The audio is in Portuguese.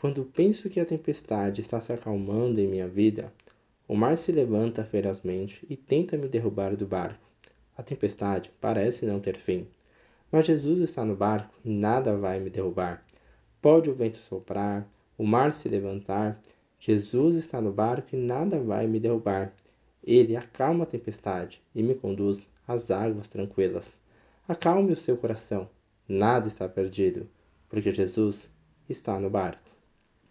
Quando penso que a tempestade está se acalmando em minha vida, o mar se levanta ferozmente e tenta me derrubar do barco. A tempestade parece não ter fim, mas Jesus está no barco e nada vai me derrubar. Pode o vento soprar, o mar se levantar, Jesus está no barco e nada vai me derrubar. Ele acalma a tempestade e me conduz às águas tranquilas. Acalme o seu coração, nada está perdido, porque Jesus está no barco.